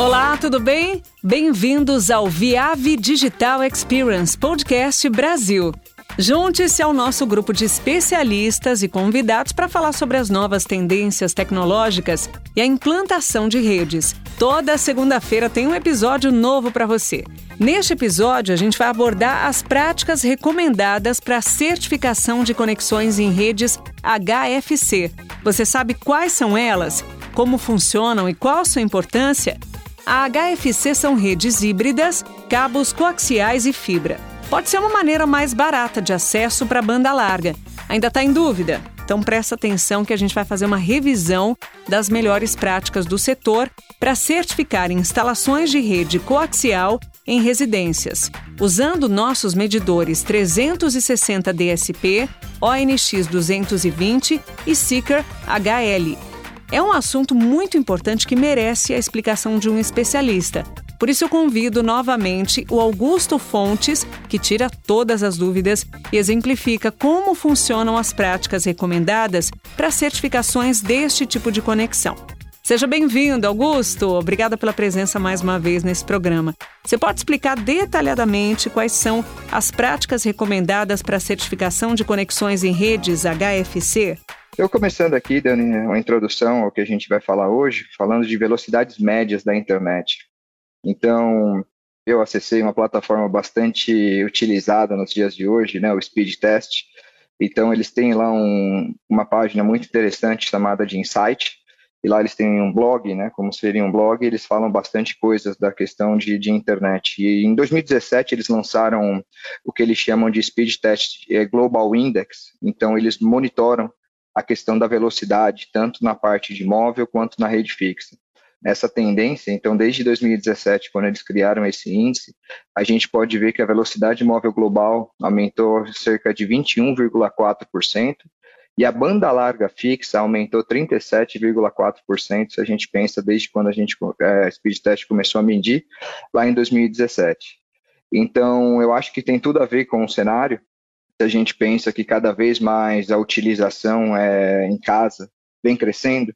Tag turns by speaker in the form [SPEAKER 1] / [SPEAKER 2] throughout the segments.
[SPEAKER 1] Olá, tudo bem? Bem-vindos ao Viave Digital Experience Podcast Brasil. Junte-se ao nosso grupo de especialistas e convidados para falar sobre as novas tendências tecnológicas e a implantação de redes. Toda segunda-feira tem um episódio novo para você. Neste episódio, a gente vai abordar as práticas recomendadas para a certificação de conexões em redes HFC. Você sabe quais são elas? Como funcionam e qual sua importância? A HFC são redes híbridas, cabos coaxiais e fibra. Pode ser uma maneira mais barata de acesso para banda larga. Ainda está em dúvida? Então presta atenção que a gente vai fazer uma revisão das melhores práticas do setor para certificar instalações de rede coaxial em residências, usando nossos medidores 360 DSP, ONX 220 e Seeker HL. É um assunto muito importante que merece a explicação de um especialista. Por isso eu convido novamente o Augusto Fontes, que tira todas as dúvidas e exemplifica como funcionam as práticas recomendadas para certificações deste tipo de conexão. Seja bem-vindo, Augusto. Obrigada pela presença mais uma vez nesse programa. Você pode explicar detalhadamente quais são as práticas recomendadas para certificação de conexões em redes HFC?
[SPEAKER 2] Eu começando aqui, dando uma introdução ao que a gente vai falar hoje, falando de velocidades médias da internet. Então, eu acessei uma plataforma bastante utilizada nos dias de hoje, né, o Speed Test. Então, eles têm lá um, uma página muito interessante chamada de Insight, e lá eles têm um blog, né, como seria um blog, eles falam bastante coisas da questão de, de internet. E em 2017 eles lançaram o que eles chamam de Speed Test é, Global Index, então eles monitoram a questão da velocidade, tanto na parte de móvel quanto na rede fixa nessa tendência, então desde 2017, quando eles criaram esse índice, a gente pode ver que a velocidade móvel global aumentou cerca de 21,4% e a banda larga fixa aumentou 37,4%, se a gente pensa desde quando a gente é, Speed Test começou a medir, lá em 2017. Então, eu acho que tem tudo a ver com o cenário, a gente pensa que cada vez mais a utilização é, em casa vem crescendo,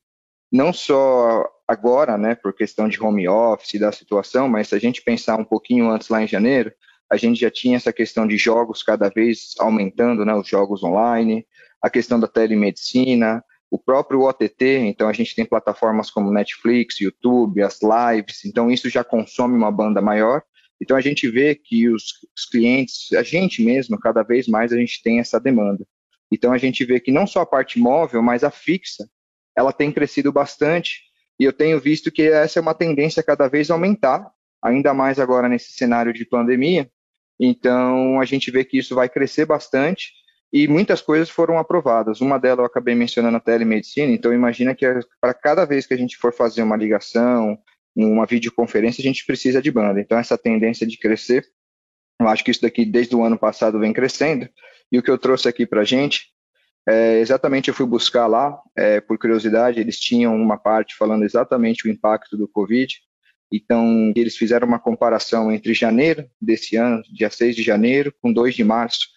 [SPEAKER 2] não só agora, né, por questão de home office da situação, mas se a gente pensar um pouquinho antes lá em janeiro, a gente já tinha essa questão de jogos cada vez aumentando, né, os jogos online, a questão da telemedicina, o próprio OTT, então a gente tem plataformas como Netflix, YouTube, as lives, então isso já consome uma banda maior. Então a gente vê que os, os clientes, a gente mesmo, cada vez mais a gente tem essa demanda. Então a gente vê que não só a parte móvel, mas a fixa, ela tem crescido bastante e eu tenho visto que essa é uma tendência a cada vez aumentar, ainda mais agora nesse cenário de pandemia. Então, a gente vê que isso vai crescer bastante e muitas coisas foram aprovadas. Uma delas eu acabei mencionando a telemedicina, então imagina que para cada vez que a gente for fazer uma ligação, uma videoconferência, a gente precisa de banda. Então, essa tendência de crescer, eu acho que isso daqui desde o ano passado vem crescendo. E o que eu trouxe aqui para a gente é, exatamente, eu fui buscar lá, é, por curiosidade, eles tinham uma parte falando exatamente o impacto do Covid. Então, eles fizeram uma comparação entre janeiro desse ano, dia 6 de janeiro, com 2 de março.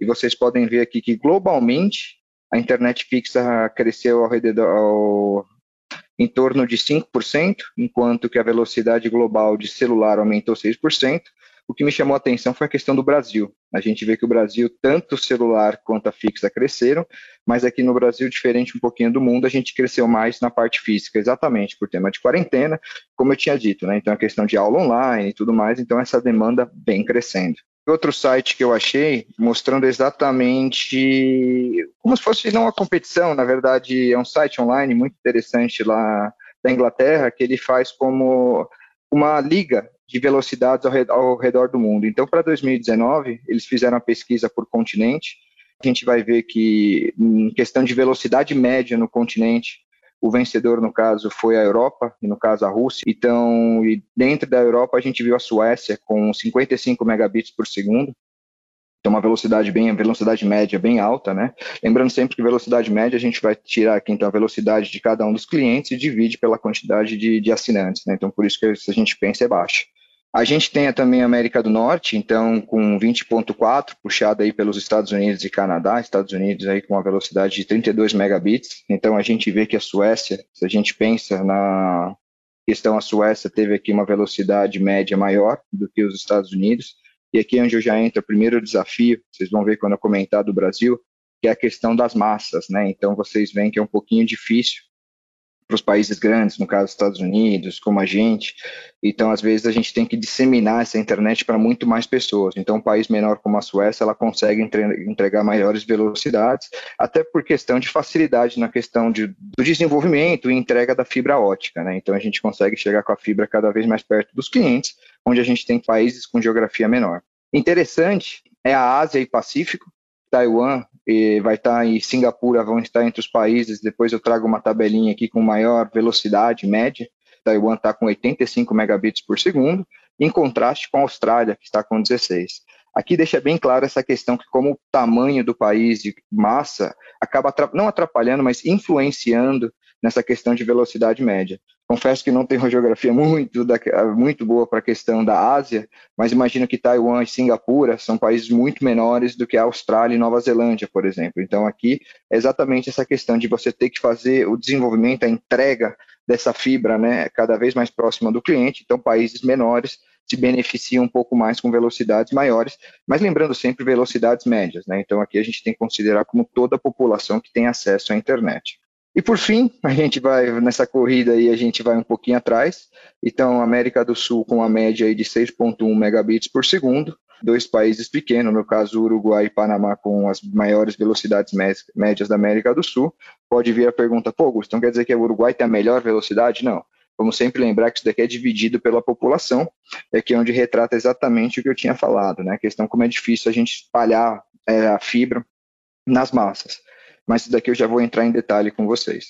[SPEAKER 2] E vocês podem ver aqui que, globalmente, a internet fixa cresceu ao redor, ao, em torno de 5%, enquanto que a velocidade global de celular aumentou 6%. O que me chamou a atenção foi a questão do Brasil. A gente vê que o Brasil, tanto celular quanto a fixa cresceram, mas aqui no Brasil, diferente um pouquinho do mundo, a gente cresceu mais na parte física, exatamente por tema de quarentena, como eu tinha dito, né? Então a questão de aula online e tudo mais, então essa demanda vem crescendo. Outro site que eu achei mostrando exatamente como se fosse não uma competição, na verdade é um site online muito interessante lá da Inglaterra que ele faz como uma liga de velocidades ao redor, ao redor do mundo. Então, para 2019, eles fizeram a pesquisa por continente. A gente vai ver que, em questão de velocidade média no continente, o vencedor, no caso, foi a Europa, e no caso a Rússia. Então, dentro da Europa, a gente viu a Suécia com 55 megabits por segundo. Então, uma velocidade bem, velocidade média bem alta, né? Lembrando sempre que velocidade média a gente vai tirar aqui, então, a velocidade de cada um dos clientes e divide pela quantidade de, de assinantes, né? Então, por isso que a gente pensa é baixa. A gente tem também a América do Norte, então com 20.4 puxado aí pelos Estados Unidos e Canadá, Estados Unidos aí com uma velocidade de 32 megabits. Então a gente vê que a Suécia, se a gente pensa na questão a Suécia teve aqui uma velocidade média maior do que os Estados Unidos, e aqui é onde eu já entro o primeiro desafio, vocês vão ver quando eu comentar do Brasil, que é a questão das massas, né? Então vocês veem que é um pouquinho difícil para os países grandes, no caso dos Estados Unidos, como a gente. Então, às vezes, a gente tem que disseminar essa internet para muito mais pessoas. Então, um país menor como a Suécia, ela consegue entregar maiores velocidades, até por questão de facilidade na questão de, do desenvolvimento e entrega da fibra ótica. Né? Então, a gente consegue chegar com a fibra cada vez mais perto dos clientes, onde a gente tem países com geografia menor. Interessante é a Ásia e Pacífico, Taiwan vai estar em Singapura, vão estar entre os países. Depois eu trago uma tabelinha aqui com maior velocidade média. Taiwan está com 85 megabits por segundo, em contraste com a Austrália, que está com 16. Aqui deixa bem claro essa questão que como o tamanho do país e massa acaba não atrapalhando, mas influenciando nessa questão de velocidade média. Confesso que não tenho uma geografia muito, muito boa para a questão da Ásia, mas imagino que Taiwan e Singapura são países muito menores do que a Austrália e Nova Zelândia, por exemplo. Então, aqui é exatamente essa questão de você ter que fazer o desenvolvimento, a entrega dessa fibra né, cada vez mais próxima do cliente. Então, países menores se beneficiam um pouco mais com velocidades maiores, mas lembrando sempre velocidades médias. Né? Então, aqui a gente tem que considerar como toda a população que tem acesso à internet. E por fim, a gente vai nessa corrida aí, a gente vai um pouquinho atrás. Então, América do Sul com a média aí de 6.1 megabits por segundo, dois países pequenos, no caso Uruguai e Panamá com as maiores velocidades médias da América do Sul. Pode vir a pergunta, pô, Augusto, então quer dizer que o Uruguai tem a melhor velocidade? Não. Vamos sempre lembrar que isso daqui é dividido pela população, é que é onde retrata exatamente o que eu tinha falado, né? A questão como é difícil a gente espalhar é, a fibra nas massas mas isso daqui eu já vou entrar em detalhe com vocês.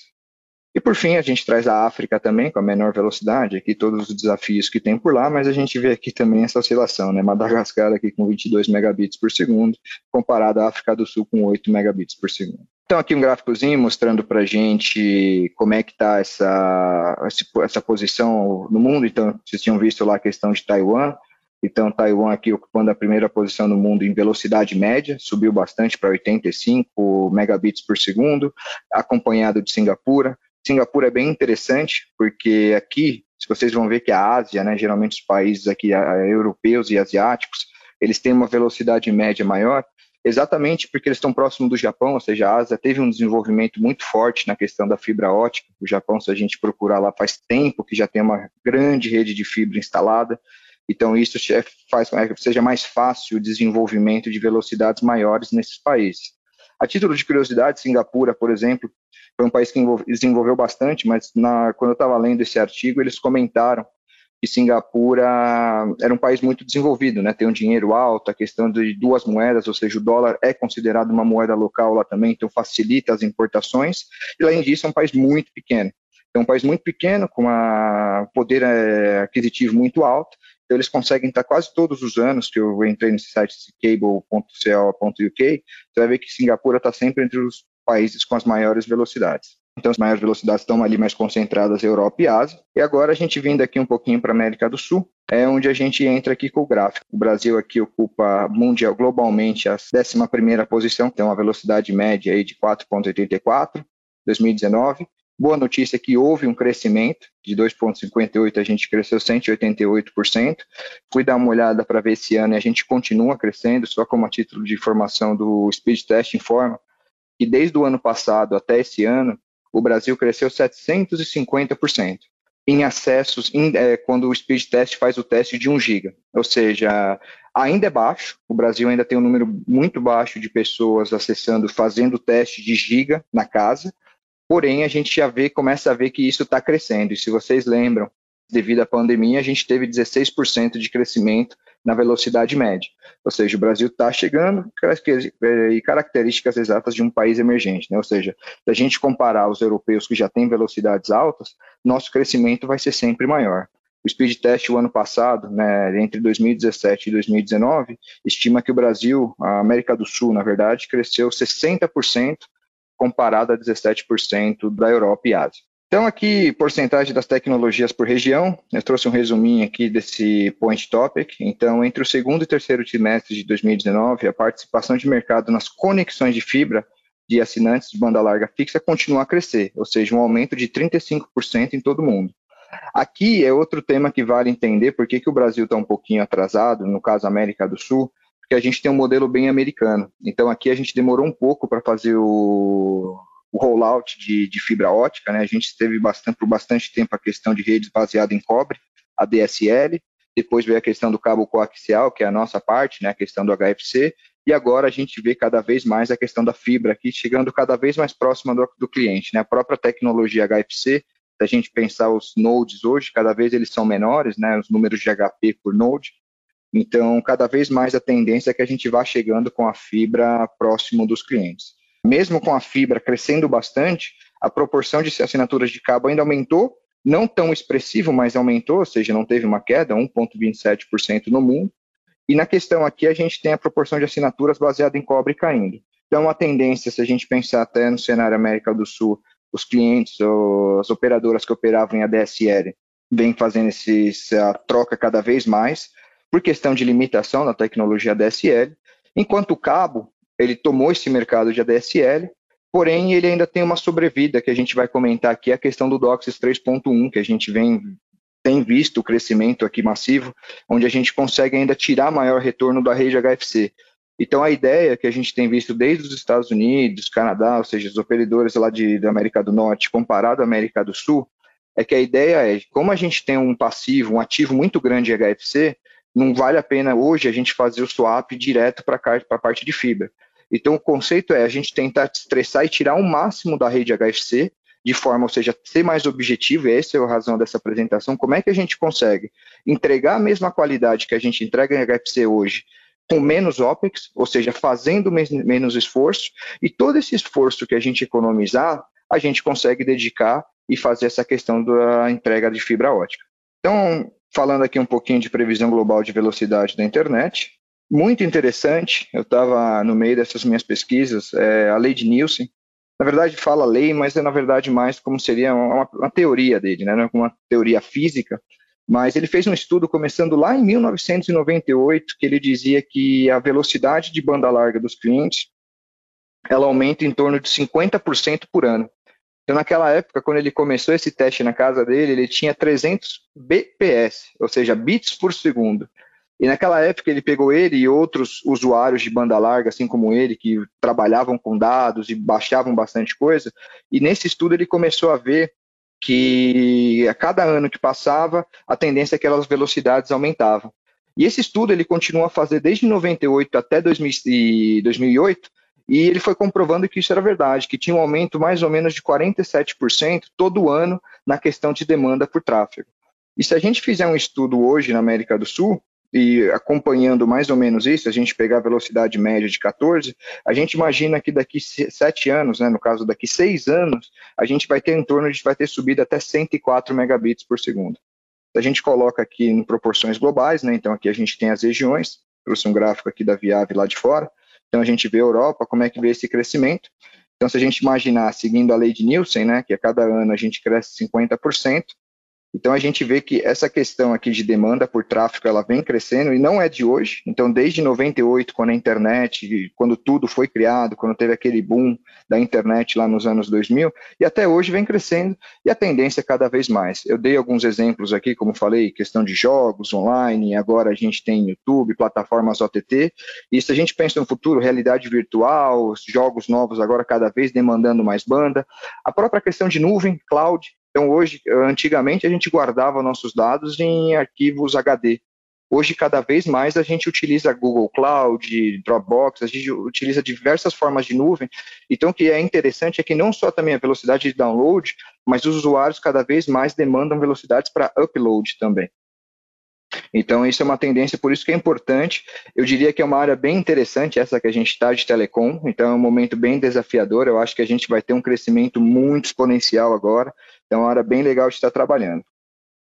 [SPEAKER 2] E por fim, a gente traz a África também, com a menor velocidade, aqui todos os desafios que tem por lá, mas a gente vê aqui também essa oscilação, né? Madagascar aqui com 22 megabits por segundo, comparado à África do Sul com 8 megabits por segundo. Então aqui um gráficozinho mostrando para a gente como é que está essa, essa posição no mundo. Então, vocês tinham visto lá a questão de Taiwan, então, Taiwan aqui ocupando a primeira posição no mundo em velocidade média, subiu bastante para 85 megabits por segundo, acompanhado de Singapura. Singapura é bem interessante, porque aqui, se vocês vão ver que a Ásia, né, geralmente os países aqui europeus e asiáticos, eles têm uma velocidade média maior, exatamente porque eles estão próximos do Japão, ou seja, a Ásia teve um desenvolvimento muito forte na questão da fibra ótica. O Japão, se a gente procurar lá, faz tempo que já tem uma grande rede de fibra instalada. Então, isso faz com que seja mais fácil o desenvolvimento de velocidades maiores nesses países. A título de curiosidade, Singapura, por exemplo, foi um país que desenvolveu bastante, mas na, quando eu estava lendo esse artigo, eles comentaram que Singapura era um país muito desenvolvido, né? tem um dinheiro alto, a questão de duas moedas, ou seja, o dólar é considerado uma moeda local lá também, então facilita as importações, e além disso é um país muito pequeno. É um país muito pequeno, com um poder é, aquisitivo muito alto, então, eles conseguem estar quase todos os anos, que eu entrei nesse site cable.co.uk, você vai ver que Singapura está sempre entre os países com as maiores velocidades. Então, as maiores velocidades estão ali mais concentradas Europa e Ásia. E agora a gente vindo aqui um pouquinho para a América do Sul, é onde a gente entra aqui com o gráfico. O Brasil aqui ocupa mundial globalmente a 11ª posição, tem uma velocidade média aí de 4.84, 2019. Boa notícia é que houve um crescimento, de 2,58 a gente cresceu 188%. Fui dar uma olhada para ver esse ano e a gente continua crescendo, só como a título de informação do Speed Test informa que desde o ano passado até esse ano, o Brasil cresceu 750% em acessos, em, é, quando o Speed Test faz o teste de 1 giga. Ou seja, ainda é baixo, o Brasil ainda tem um número muito baixo de pessoas acessando, fazendo o teste de giga na casa, Porém, a gente já vê, começa a ver que isso está crescendo. E se vocês lembram, devido à pandemia, a gente teve 16% de crescimento na velocidade média. Ou seja, o Brasil está chegando e características exatas de um país emergente. Né? Ou seja, se a gente comparar os europeus que já têm velocidades altas, nosso crescimento vai ser sempre maior. O Speed Test, o ano passado, né, entre 2017 e 2019, estima que o Brasil, a América do Sul, na verdade, cresceu 60% comparado a 17% da Europa e Ásia. Então, aqui, porcentagem das tecnologias por região, eu trouxe um resuminho aqui desse point topic. Então, entre o segundo e terceiro trimestre de 2019, a participação de mercado nas conexões de fibra de assinantes de banda larga fixa continua a crescer, ou seja, um aumento de 35% em todo o mundo. Aqui é outro tema que vale entender por que, que o Brasil está um pouquinho atrasado, no caso América do Sul, porque a gente tem um modelo bem americano. Então aqui a gente demorou um pouco para fazer o, o rollout de, de, fibra ótica, né? A gente teve bastante, por bastante tempo a questão de redes baseada em cobre, a DSL, depois veio a questão do cabo coaxial, que é a nossa parte, né? A questão do HFC, e agora a gente vê cada vez mais a questão da fibra aqui, chegando cada vez mais próxima do, do cliente, né? A própria tecnologia HFC, se a gente pensar os nodes hoje, cada vez eles são menores, né? Os números de HP por node, então, cada vez mais a tendência é que a gente vá chegando com a fibra próximo dos clientes. Mesmo com a fibra crescendo bastante, a proporção de assinaturas de cabo ainda aumentou, não tão expressivo, mas aumentou, ou seja, não teve uma queda, 1,27% no mundo. E na questão aqui, a gente tem a proporção de assinaturas baseada em cobre caindo. Então, a tendência, se a gente pensar até no cenário América do Sul, os clientes, as operadoras que operavam em ADSL, vêm fazendo essa troca cada vez mais, por questão de limitação da tecnologia ADSL, enquanto o cabo, ele tomou esse mercado de ADSL, porém ele ainda tem uma sobrevida que a gente vai comentar aqui, a questão do DOCSIS 3.1, que a gente vem tem visto o crescimento aqui massivo, onde a gente consegue ainda tirar maior retorno da rede HFC. Então, a ideia que a gente tem visto desde os Estados Unidos, Canadá, ou seja, os operadores lá de, da América do Norte, comparado à América do Sul, é que a ideia é, como a gente tem um passivo, um ativo muito grande de HFC, não vale a pena hoje a gente fazer o swap direto para a parte de fibra. Então, o conceito é a gente tentar estressar e tirar o máximo da rede HFC, de forma, ou seja, ser mais objetivo, e essa é a razão dessa apresentação, como é que a gente consegue entregar a mesma qualidade que a gente entrega em HFC hoje, com menos OPEX, ou seja, fazendo menos esforço, e todo esse esforço que a gente economizar, a gente consegue dedicar e fazer essa questão da entrega de fibra ótica. Então, falando aqui um pouquinho de previsão global de velocidade da internet. Muito interessante, eu estava no meio dessas minhas pesquisas, é, a lei de Nielsen. Na verdade, fala lei, mas é na verdade mais como seria uma, uma teoria dele, né? É uma teoria física. Mas ele fez um estudo começando lá em 1998, que ele dizia que a velocidade de banda larga dos clientes ela aumenta em torno de 50% por ano. Então, naquela época, quando ele começou esse teste na casa dele, ele tinha 300 bps, ou seja, bits por segundo. E naquela época ele pegou ele e outros usuários de banda larga, assim como ele, que trabalhavam com dados e baixavam bastante coisa. E nesse estudo ele começou a ver que a cada ano que passava, a tendência é que aquelas velocidades aumentavam. E esse estudo ele continua a fazer desde 98 até 2008, e ele foi comprovando que isso era verdade, que tinha um aumento mais ou menos de 47% todo ano na questão de demanda por tráfego. E se a gente fizer um estudo hoje na América do Sul, e acompanhando mais ou menos isso, a gente pegar a velocidade média de 14, a gente imagina que daqui sete anos, né, no caso daqui seis anos, a gente vai ter em torno de vai ter subido até 104 megabits por segundo. A gente coloca aqui em proporções globais, né, então aqui a gente tem as regiões, trouxe um gráfico aqui da Viave lá de fora, então a gente vê a Europa, como é que vê esse crescimento. Então, se a gente imaginar, seguindo a lei de Nielsen, né, que a cada ano a gente cresce 50%, então a gente vê que essa questão aqui de demanda por tráfego ela vem crescendo e não é de hoje. Então desde 98, quando a internet, quando tudo foi criado, quando teve aquele boom da internet lá nos anos 2000, e até hoje vem crescendo e a tendência é cada vez mais. Eu dei alguns exemplos aqui, como falei, questão de jogos online, agora a gente tem YouTube, plataformas OTT. E se a gente pensa no futuro, realidade virtual, jogos novos agora cada vez demandando mais banda, a própria questão de nuvem, cloud, então, hoje, antigamente, a gente guardava nossos dados em arquivos HD. Hoje, cada vez mais, a gente utiliza Google Cloud, Dropbox, a gente utiliza diversas formas de nuvem. Então, o que é interessante é que não só também a velocidade de download, mas os usuários cada vez mais demandam velocidades para upload também. Então, isso é uma tendência, por isso que é importante. Eu diria que é uma área bem interessante, essa que a gente está de telecom, então é um momento bem desafiador. Eu acho que a gente vai ter um crescimento muito exponencial agora, então é uma bem legal de estar trabalhando.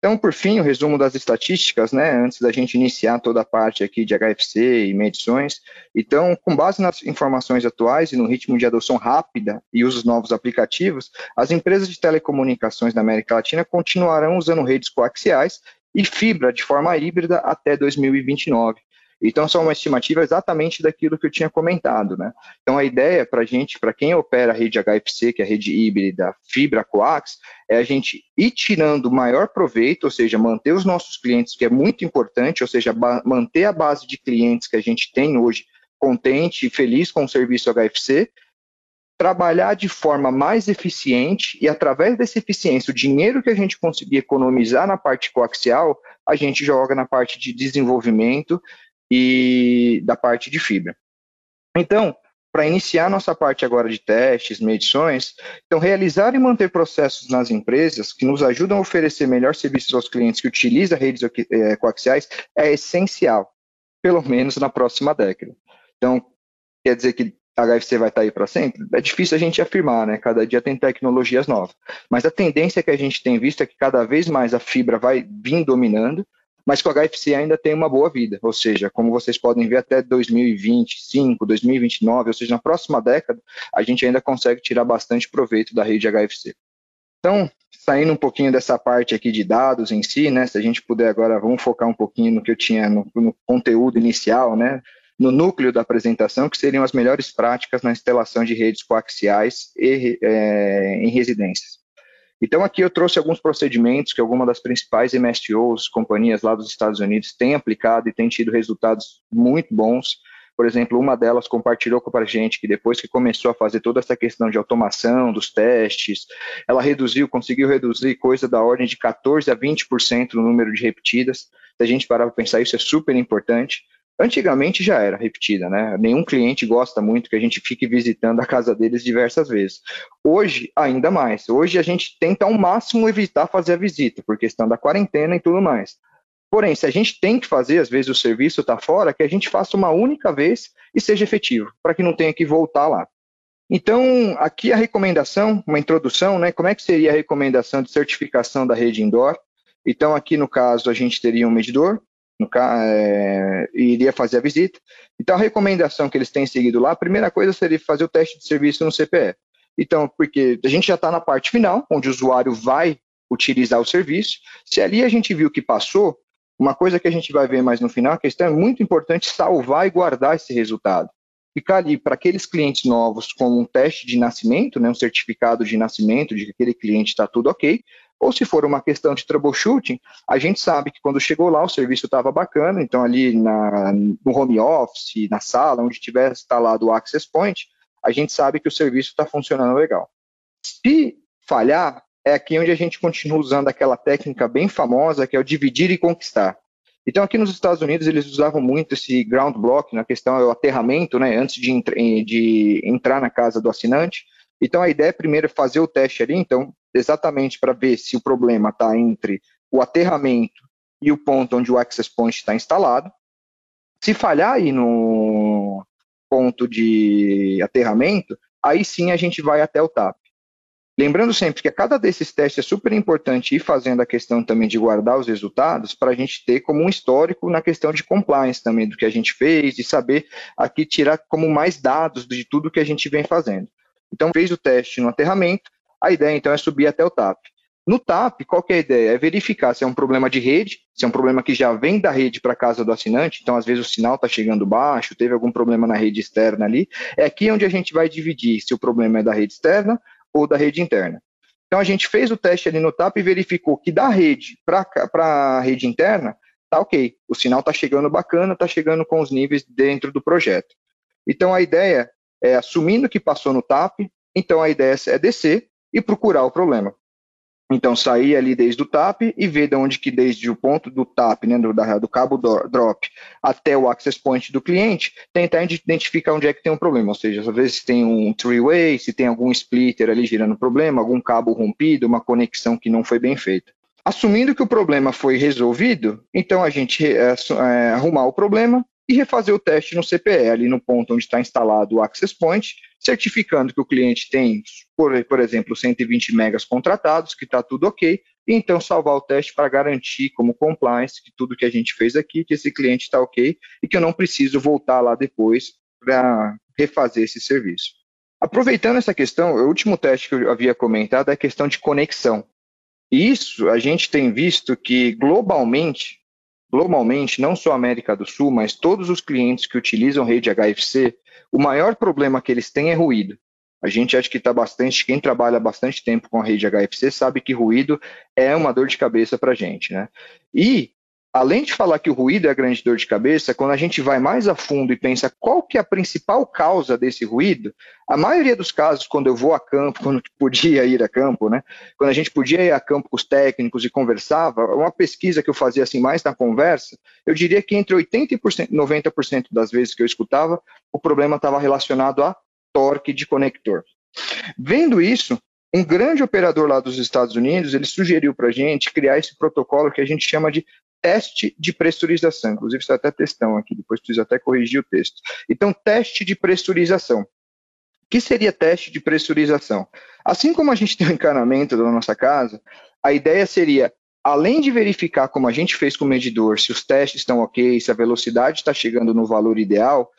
[SPEAKER 2] Então, por fim, o resumo das estatísticas, né, antes da gente iniciar toda a parte aqui de HFC e medições. Então, com base nas informações atuais e no ritmo de adoção rápida e usos novos aplicativos, as empresas de telecomunicações da América Latina continuarão usando redes coaxiais e fibra de forma híbrida até 2029. Então, são uma estimativa exatamente daquilo que eu tinha comentado. Né? Então, a ideia para a gente, para quem opera a rede HFC, que é a rede híbrida fibra coax, é a gente ir tirando maior proveito, ou seja, manter os nossos clientes, que é muito importante, ou seja, manter a base de clientes que a gente tem hoje contente e feliz com o serviço HFC, trabalhar de forma mais eficiente e, através dessa eficiência, o dinheiro que a gente conseguir economizar na parte coaxial, a gente joga na parte de desenvolvimento e da parte de fibra. Então, para iniciar nossa parte agora de testes, medições, então realizar e manter processos nas empresas que nos ajudam a oferecer melhor serviços aos clientes que utilizam redes eh, coaxiais é essencial, pelo menos na próxima década. Então, quer dizer que a HFC vai estar aí para sempre? É difícil a gente afirmar, né? Cada dia tem tecnologias novas. Mas a tendência que a gente tem visto é que cada vez mais a fibra vai vir dominando, mas que o HFC ainda tem uma boa vida. Ou seja, como vocês podem ver, até 2025, 2029, ou seja, na próxima década, a gente ainda consegue tirar bastante proveito da rede HFC. Então, saindo um pouquinho dessa parte aqui de dados em si, né? Se a gente puder agora, vamos focar um pouquinho no que eu tinha no, no conteúdo inicial, né? no núcleo da apresentação, que seriam as melhores práticas na instalação de redes coaxiais e, é, em residências. Então, aqui eu trouxe alguns procedimentos que algumas das principais MSOs, companhias lá dos Estados Unidos, têm aplicado e têm tido resultados muito bons. Por exemplo, uma delas compartilhou com a gente que depois que começou a fazer toda essa questão de automação dos testes, ela reduziu, conseguiu reduzir coisa da ordem de 14 a 20% no número de repetidas. Se a gente parar para pensar, isso é super importante. Antigamente já era repetida, né? Nenhum cliente gosta muito que a gente fique visitando a casa deles diversas vezes. Hoje, ainda mais. Hoje a gente tenta ao máximo evitar fazer a visita, por questão da quarentena e tudo mais. Porém, se a gente tem que fazer, às vezes o serviço está fora, que a gente faça uma única vez e seja efetivo, para que não tenha que voltar lá. Então, aqui a recomendação, uma introdução, né? Como é que seria a recomendação de certificação da rede indoor? Então, aqui no caso, a gente teria um medidor, no, é, iria fazer a visita. Então, a recomendação que eles têm seguido lá, a primeira coisa seria fazer o teste de serviço no CPE. Então, porque a gente já está na parte final, onde o usuário vai utilizar o serviço. Se ali a gente viu que passou, uma coisa que a gente vai ver mais no final, a questão é muito importante salvar e guardar esse resultado. Ficar ali para aqueles clientes novos com um teste de nascimento, né, um certificado de nascimento de que aquele cliente está tudo ok, ou se for uma questão de troubleshooting, a gente sabe que quando chegou lá o serviço estava bacana, então ali na, no home office, na sala, onde tiver instalado o access point, a gente sabe que o serviço está funcionando legal. Se falhar, é aqui onde a gente continua usando aquela técnica bem famosa que é o dividir e conquistar. Então, aqui nos Estados Unidos, eles usavam muito esse ground block, na questão é o aterramento, né, antes de, de entrar na casa do assinante. Então, a ideia é primeiro fazer o teste ali, então, exatamente para ver se o problema está entre o aterramento e o ponto onde o access point está instalado. Se falhar aí no ponto de aterramento, aí sim a gente vai até o TAP. Lembrando sempre que a cada desses testes é super importante ir fazendo a questão também de guardar os resultados para a gente ter como um histórico na questão de compliance também do que a gente fez e saber aqui tirar como mais dados de tudo que a gente vem fazendo. Então, fez o teste no aterramento, a ideia então é subir até o TAP. No TAP, qual que é a ideia? É verificar se é um problema de rede, se é um problema que já vem da rede para a casa do assinante, então às vezes o sinal está chegando baixo, teve algum problema na rede externa ali. É aqui onde a gente vai dividir se o problema é da rede externa ou da rede interna. Então a gente fez o teste ali no TAP e verificou que da rede para a rede interna, tá ok, o sinal está chegando bacana, está chegando com os níveis dentro do projeto. Então a ideia é, assumindo que passou no TAP, então a ideia é descer e procurar o problema. Então, sair ali desde o TAP e ver de onde que desde o ponto do TAP, né, do, do cabo drop até o access point do cliente, tentar identificar onde é que tem um problema. Ou seja, às vezes tem um three-way, se tem algum splitter ali gerando problema, algum cabo rompido, uma conexão que não foi bem feita. Assumindo que o problema foi resolvido, então a gente é, é, arrumar o problema, e refazer o teste no CPE, ali no ponto onde está instalado o Access Point, certificando que o cliente tem, por, por exemplo, 120 megas contratados, que está tudo ok, e então salvar o teste para garantir como compliance que tudo que a gente fez aqui, que esse cliente está ok e que eu não preciso voltar lá depois para refazer esse serviço. Aproveitando essa questão, o último teste que eu havia comentado é a questão de conexão. E isso a gente tem visto que globalmente globalmente, não só a América do Sul, mas todos os clientes que utilizam rede HFC, o maior problema que eles têm é ruído. A gente acha que está bastante, quem trabalha bastante tempo com a rede HFC sabe que ruído é uma dor de cabeça para a gente, né? E além de falar que o ruído é a grande dor de cabeça, quando a gente vai mais a fundo e pensa qual que é a principal causa desse ruído, a maioria dos casos, quando eu vou a campo, quando podia ir a campo, né, quando a gente podia ir a campo com os técnicos e conversava, uma pesquisa que eu fazia assim mais na conversa, eu diria que entre 80% e 90% das vezes que eu escutava, o problema estava relacionado a torque de conector. Vendo isso, um grande operador lá dos Estados Unidos, ele sugeriu para a gente criar esse protocolo que a gente chama de teste de pressurização. Inclusive, está até textão aqui, depois preciso até corrigir o texto. Então, teste de pressurização. O que seria teste de pressurização? Assim como a gente tem o encanamento da nossa casa, a ideia seria, além de verificar como a gente fez com o medidor, se os testes estão ok, se a velocidade está chegando no valor ideal,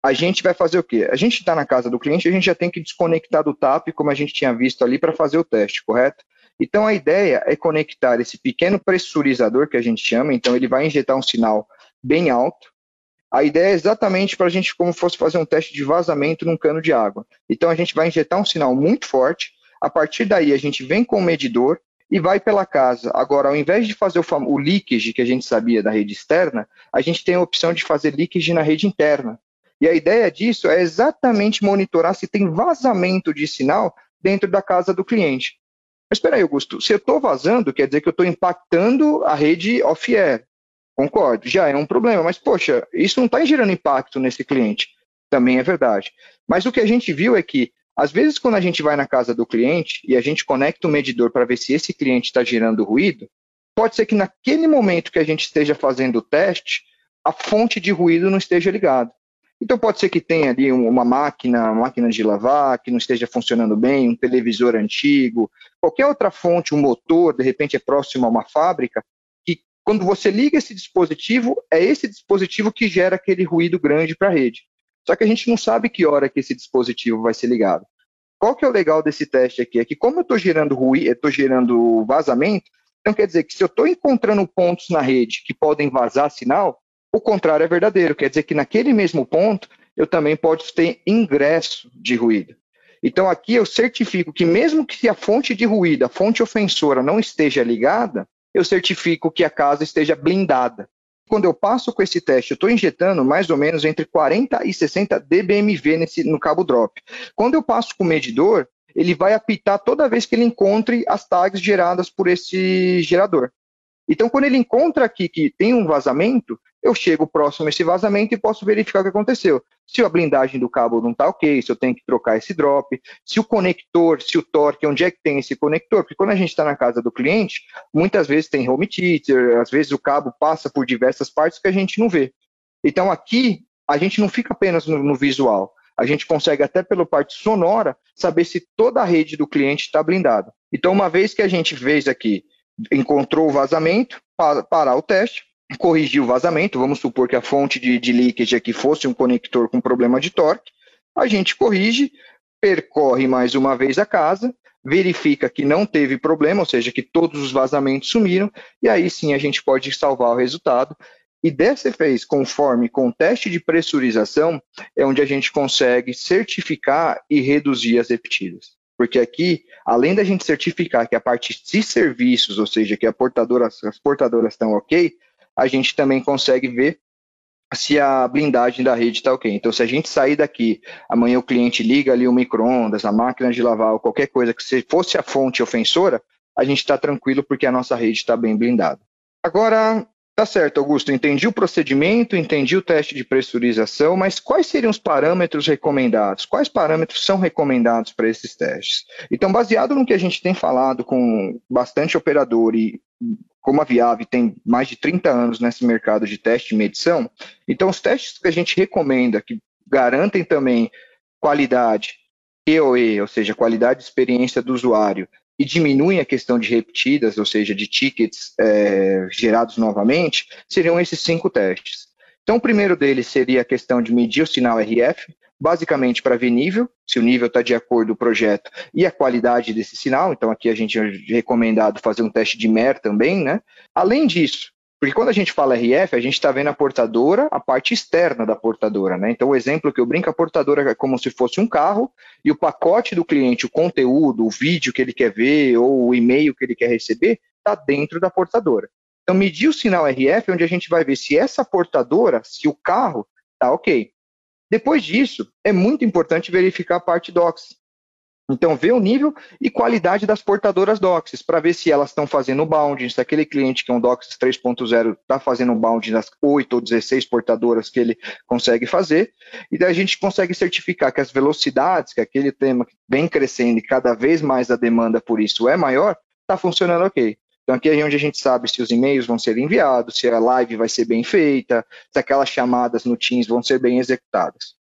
[SPEAKER 2] a gente vai fazer o quê? A gente está na casa do cliente, a gente já tem que desconectar do TAP, como a gente tinha visto ali, para fazer o teste, correto? Então a ideia é conectar esse pequeno pressurizador que a gente chama, então ele vai injetar um sinal bem alto. A ideia é exatamente para a gente como fosse fazer um teste de vazamento num cano de água. Então a gente vai injetar um sinal muito forte. A partir daí a gente vem com o medidor e vai pela casa. Agora, ao invés de fazer o, o leakage que a gente sabia da rede externa, a gente tem a opção de fazer leakage na rede interna. E a ideia disso é exatamente monitorar se tem vazamento de sinal dentro da casa do cliente. Mas espera aí, Augusto, se eu estou vazando, quer dizer que eu estou impactando a rede off-air. Concordo, já é um problema, mas poxa, isso não está gerando impacto nesse cliente. Também é verdade. Mas o que a gente viu é que, às vezes, quando a gente vai na casa do cliente e a gente conecta o medidor para ver se esse cliente está gerando ruído, pode ser que naquele momento que a gente esteja fazendo o teste, a fonte de ruído não esteja ligada. Então pode ser que tenha ali uma máquina, uma máquina de lavar que não esteja funcionando bem, um televisor antigo, qualquer outra fonte, um motor, de repente é próximo a uma fábrica, que quando você liga esse dispositivo, é esse dispositivo que gera aquele ruído grande para a rede. Só que a gente não sabe que hora que esse dispositivo vai ser ligado. Qual que é o legal desse teste aqui? É que como eu estou gerando ruído, estou gerando vazamento, então quer dizer que se eu estou encontrando pontos na rede que podem vazar sinal, o contrário é verdadeiro, quer dizer que naquele mesmo ponto eu também posso ter ingresso de ruído. Então aqui eu certifico que mesmo que a fonte de ruído, a fonte ofensora não esteja ligada, eu certifico que a casa esteja blindada. Quando eu passo com esse teste, eu estou injetando mais ou menos entre 40 e 60 dBmV nesse, no cabo drop. Quando eu passo com o medidor, ele vai apitar toda vez que ele encontre as tags geradas por esse gerador. Então, quando ele encontra aqui que tem um vazamento, eu chego próximo a esse vazamento e posso verificar o que aconteceu. Se a blindagem do cabo não está ok, se eu tenho que trocar esse drop, se o conector, se o torque, onde é que tem esse conector? Porque quando a gente está na casa do cliente, muitas vezes tem home theater, às vezes o cabo passa por diversas partes que a gente não vê. Então aqui, a gente não fica apenas no, no visual, a gente consegue até pela parte sonora saber se toda a rede do cliente está blindada. Então, uma vez que a gente fez aqui, encontrou o vazamento, para, parar o teste, corrigir o vazamento, vamos supor que a fonte de, de leakage aqui fosse um conector com problema de torque, a gente corrige, percorre mais uma vez a casa, verifica que não teve problema, ou seja, que todos os vazamentos sumiram, e aí sim a gente pode salvar o resultado. E dessa vez, conforme com o teste de pressurização, é onde a gente consegue certificar e reduzir as repetidas. Porque aqui, além da gente certificar que a parte de serviços, ou seja, que portadora, as portadoras estão ok, a gente também consegue ver se a blindagem da rede está ok. Então, se a gente sair daqui, amanhã o cliente liga ali o micro-ondas, a máquina de lavar, ou qualquer coisa que se fosse a fonte ofensora, a gente está tranquilo porque a nossa rede está bem blindada. Agora, Tá certo, Augusto. Entendi o procedimento, entendi o teste de pressurização, mas quais seriam os parâmetros recomendados? Quais parâmetros são recomendados para esses testes? Então, baseado no que a gente tem falado com bastante operador e como a Viave tem mais de 30 anos nesse mercado de teste e medição, então os testes que a gente recomenda, que garantem também qualidade, EOE, ou seja, qualidade de experiência do usuário, e diminuem a questão de repetidas, ou seja, de tickets é, gerados novamente, seriam esses cinco testes. Então, o primeiro deles seria a questão de medir o sinal RF, basicamente para ver nível, se o nível está de acordo com o projeto e a qualidade desse sinal. Então, aqui a gente é recomendado fazer um teste de MER também, né? Além disso, Porque quando a gente fala RF, a gente está vendo a portadora, a parte externa da portadora, né? Então, o exemplo que eu brinco, a portadora é como se fosse um carro e o pacote do cliente, o conteúdo, o vídeo que ele quer ver ou o e-mail que ele quer receber, está dentro da portadora. Então, medir o sinal RF é onde a gente vai ver se essa portadora, se o carro está ok. Depois disso, é muito importante verificar a parte DOCS. Então, ver o nível e qualidade das portadoras DOCSIS, para ver se elas estão fazendo bounding, se aquele cliente que é um DOCSIS 3.0 está fazendo bounding das 8 ou 16 portadoras que ele consegue fazer, e daí a gente consegue certificar que as velocidades, que aquele tema vem crescendo e cada vez mais a demanda por isso é maior, está funcionando ok. Então aqui é onde a gente sabe se os e-mails vão ser enviados, se a live vai ser bem feita, se aquelas chamadas no Teams vão ser bem executadas.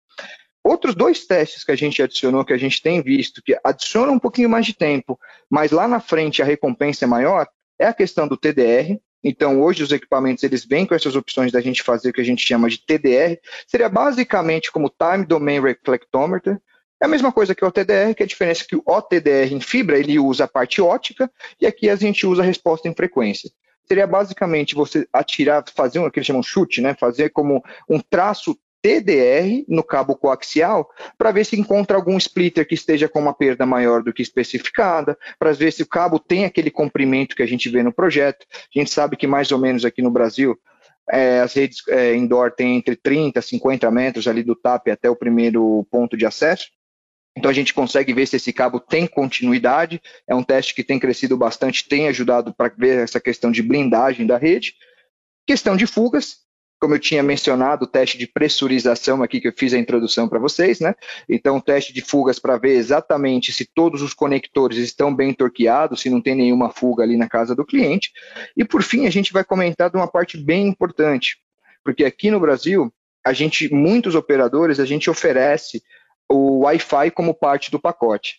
[SPEAKER 2] Outros dois testes que a gente adicionou, que a gente tem visto, que adiciona um pouquinho mais de tempo, mas lá na frente a recompensa é maior, é a questão do TDR. Então, hoje os equipamentos eles vêm com essas opções da gente fazer o que a gente chama de TDR. Seria basicamente como Time Domain Reflectometer. É a mesma coisa que o TDR, que a diferença é que o OTDR em fibra ele usa a parte ótica e aqui a gente usa a resposta em frequência seria basicamente você atirar, fazer o que eles chamam chute, né? Fazer como um traço TDR no cabo coaxial para ver se encontra algum splitter que esteja com uma perda maior do que especificada, para ver se o cabo tem aquele comprimento que a gente vê no projeto. A gente sabe que mais ou menos aqui no Brasil é, as redes é, indoor têm entre 30 e 50 metros ali do TAP até o primeiro ponto de acesso. Então a gente consegue ver se esse cabo tem continuidade. É um teste que tem crescido bastante, tem ajudado para ver essa questão de blindagem da rede. Questão de fugas, como eu tinha mencionado, o teste de pressurização aqui que eu fiz a introdução para vocês, né? Então, teste de fugas para ver exatamente se todos os conectores estão bem torqueados, se não tem nenhuma fuga ali na casa do cliente. E por fim, a gente vai comentar de uma parte bem importante, porque aqui no Brasil, a gente, muitos operadores, a gente oferece o Wi-Fi como parte do pacote.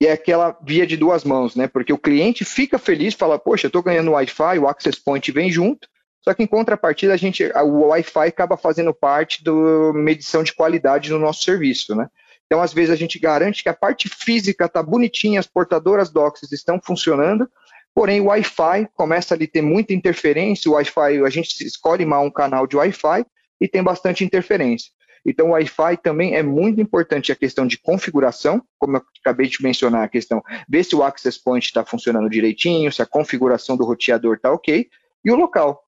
[SPEAKER 2] E é aquela via de duas mãos, né? Porque o cliente fica feliz, fala, poxa, eu estou ganhando Wi-Fi, o Access Point vem junto, só que em contrapartida, a gente, o Wi-Fi acaba fazendo parte da medição de qualidade no nosso serviço, né? Então, às vezes, a gente garante que a parte física está bonitinha, as portadoras DOCSIS estão funcionando, porém o Wi-Fi começa a ter muita interferência, o Wi-Fi, a gente escolhe mal um canal de Wi-Fi e tem bastante interferência. Então, o Wi-Fi também é muito importante a questão de configuração, como eu acabei de mencionar, a questão ver se o access point está funcionando direitinho, se a configuração do roteador está ok, e o local.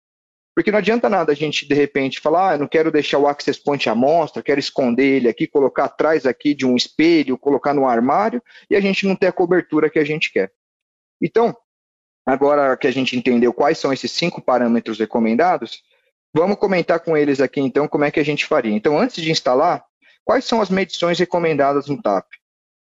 [SPEAKER 2] Porque não adianta nada a gente, de repente, falar, ah, não quero deixar o access point à mostra, quero esconder ele aqui, colocar atrás aqui de um espelho, colocar no armário, e a gente não ter a cobertura que a gente quer. Então, agora que a gente entendeu quais são esses cinco parâmetros recomendados, vamos comentar com eles aqui, então, como é que a gente faria. Então, antes de instalar, quais são as medições recomendadas no TAP?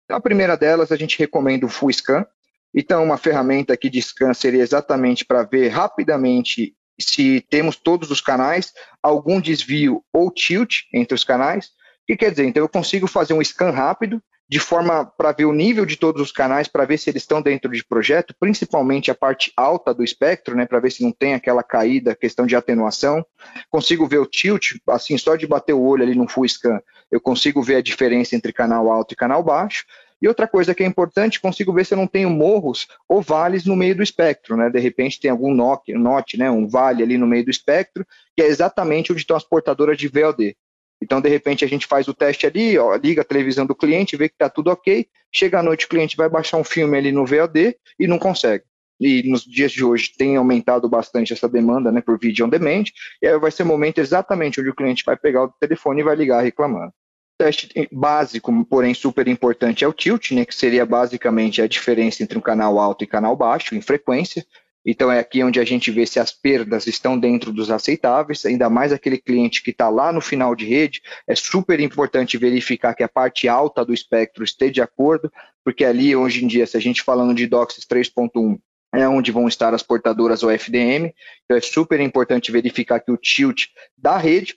[SPEAKER 2] Então, a primeira delas, a gente recomenda o Full Scan. Então, uma ferramenta aqui de scan seria exatamente para ver rapidamente se temos todos os canais, algum desvio ou tilt entre os canais. O que quer dizer? Então, eu consigo fazer um scan rápido, de forma para ver o nível de todos os canais, para ver se eles estão dentro de projeto, principalmente a parte alta do espectro, né, para ver se não tem aquela caída, questão de atenuação. Consigo ver o tilt, assim, só de bater o olho ali no full scan, eu consigo ver a diferença entre canal alto e canal baixo. E outra coisa que é importante, consigo ver se eu não tenho morros ou vales no meio do espectro, né? De repente tem algum note, note, né? Um vale ali no meio do espectro, que é exatamente onde estão as portadoras de VLD. Então, de repente, a gente faz o teste ali, ó, liga a televisão do cliente, vê que está tudo ok. Chega à noite, o cliente vai baixar um filme ali no VLD e não consegue. E nos dias de hoje tem aumentado bastante essa demanda né, por vídeo on demand, e aí vai ser o momento exatamente onde o cliente vai pegar o telefone e vai ligar reclamando teste básico, porém super importante, é o tilt, né, que seria basicamente a diferença entre um canal alto e canal baixo em frequência. Então é aqui onde a gente vê se as perdas estão dentro dos aceitáveis, ainda mais aquele cliente que está lá no final de rede, é super importante verificar que a parte alta do espectro esteja de acordo, porque ali hoje em dia, se a gente falando de DOCSIS 3.1, é onde vão estar as portadoras OFDM, então é super importante verificar que o tilt da rede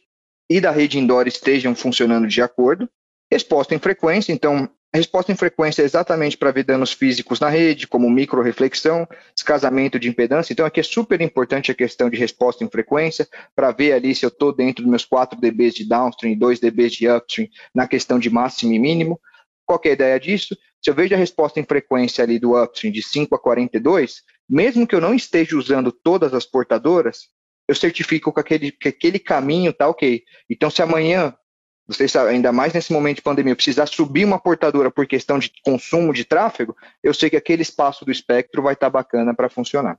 [SPEAKER 2] e da rede indoor estejam funcionando de acordo. Resposta em frequência, então, resposta em frequência é exatamente para ver danos físicos na rede, como micro-reflexão, descasamento de impedância. Então, aqui é super importante a questão de resposta em frequência, para ver ali se eu estou dentro dos meus 4 dB de downstream e 2 dB de upstream na questão de máximo e mínimo. Qual é a ideia disso? Se eu vejo a resposta em frequência ali do upstream de 5 a 42, mesmo que eu não esteja usando todas as portadoras, eu certifico que aquele, que aquele caminho está ok. Então, se amanhã, vocês ainda mais nesse momento de pandemia, eu precisar subir uma portadora por questão de consumo de tráfego, eu sei que aquele espaço do espectro vai estar tá bacana para funcionar.